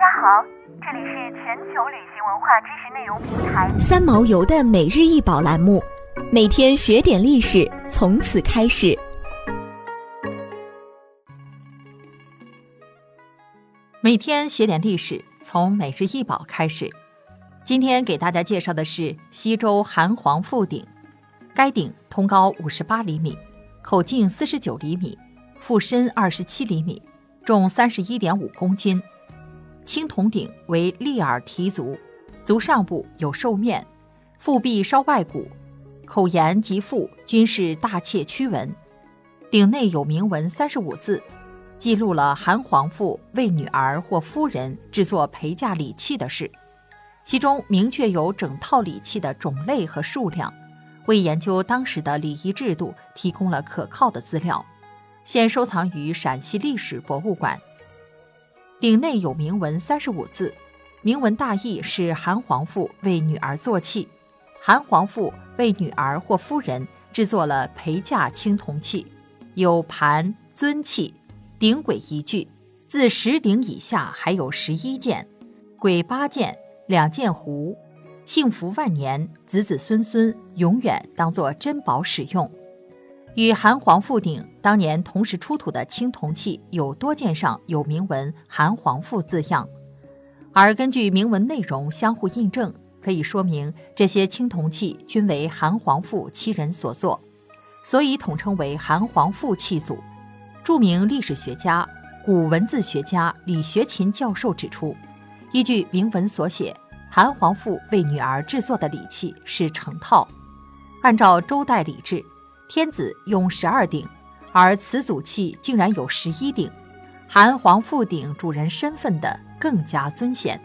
家好，这里是全球旅行文化知识内容平台三毛游的每日一宝栏目，每天学点历史，从此开始。每天学点历史，从每日一宝开始。今天给大家介绍的是西周韩皇复鼎，该鼎通高五十八厘米，口径四十九厘米，腹深二十七厘米，重三十一点五公斤。青铜鼎为立耳提足，足上部有兽面，腹壁稍外鼓，口沿及腹均是大切曲纹。鼎内有铭文三十五字，记录了韩皇父为女儿或夫人制作陪嫁礼器的事，其中明确有整套礼器的种类和数量，为研究当时的礼仪制度提供了可靠的资料，现收藏于陕西历史博物馆。鼎内有铭文三十五字，铭文大意是韩皇父为女儿做器，韩皇父为女儿或夫人制作了陪嫁青铜器，有盘、尊器、鼎簋一具，自十鼎以下还有十一件，簋八件，两件壶，幸福万年，子子孙孙永远当做珍宝使用。与韩皇复鼎当年同时出土的青铜器有多件上有铭文“韩皇复”字样，而根据铭文内容相互印证，可以说明这些青铜器均为韩皇复七人所作，所以统称为韩皇复器组。著名历史学家、古文字学家李学勤教授指出，依据铭文所写，韩皇复为女儿制作的礼器是成套，按照周代礼制。天子用十二鼎，而此组器竟然有十一鼎，韩皇复鼎主人身份的更加尊显。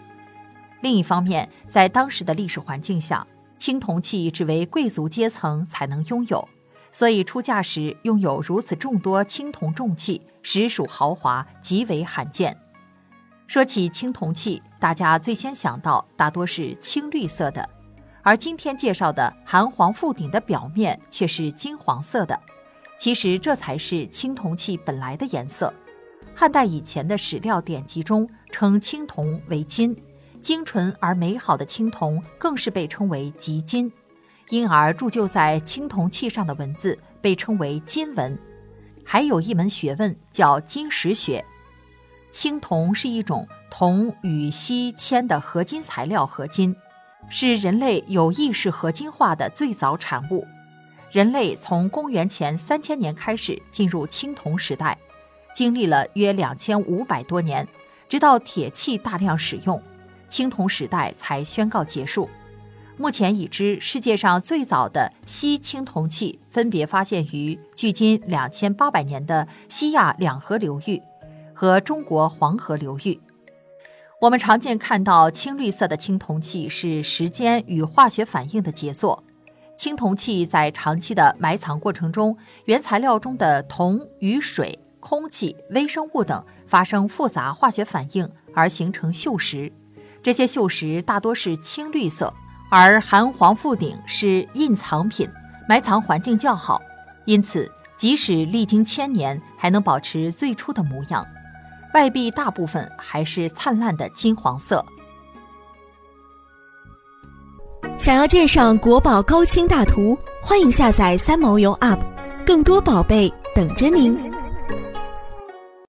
另一方面，在当时的历史环境下，青铜器只为贵族阶层才能拥有，所以出嫁时拥有如此众多青铜重器，实属豪华，极为罕见。说起青铜器，大家最先想到大多是青绿色的。而今天介绍的韩黄复鼎的表面却是金黄色的，其实这才是青铜器本来的颜色。汉代以前的史料典籍中称青铜为金，精纯而美好的青铜更是被称为极金，因而铸就在青铜器上的文字被称为金文。还有一门学问叫金石学，青铜是一种铜与锡铅的合金材料合金。是人类有意识合金化的最早产物。人类从公元前三千年开始进入青铜时代，经历了约两千五百多年，直到铁器大量使用，青铜时代才宣告结束。目前已知世界上最早的锡青铜器分别发现于距今两千八百年的西亚两河流域和中国黄河流域。我们常见看到青绿色的青铜器是时间与化学反应的杰作。青铜器在长期的埋藏过程中，原材料中的铜与水、空气、微生物等发生复杂化学反应而形成锈蚀，这些锈蚀大多是青绿色。而含黄复鼎是印藏品，埋藏环境较好，因此即使历经千年，还能保持最初的模样。外壁大部分还是灿烂的金黄色。想要鉴赏国宝高清大图，欢迎下载三毛游 App，更多宝贝等着您。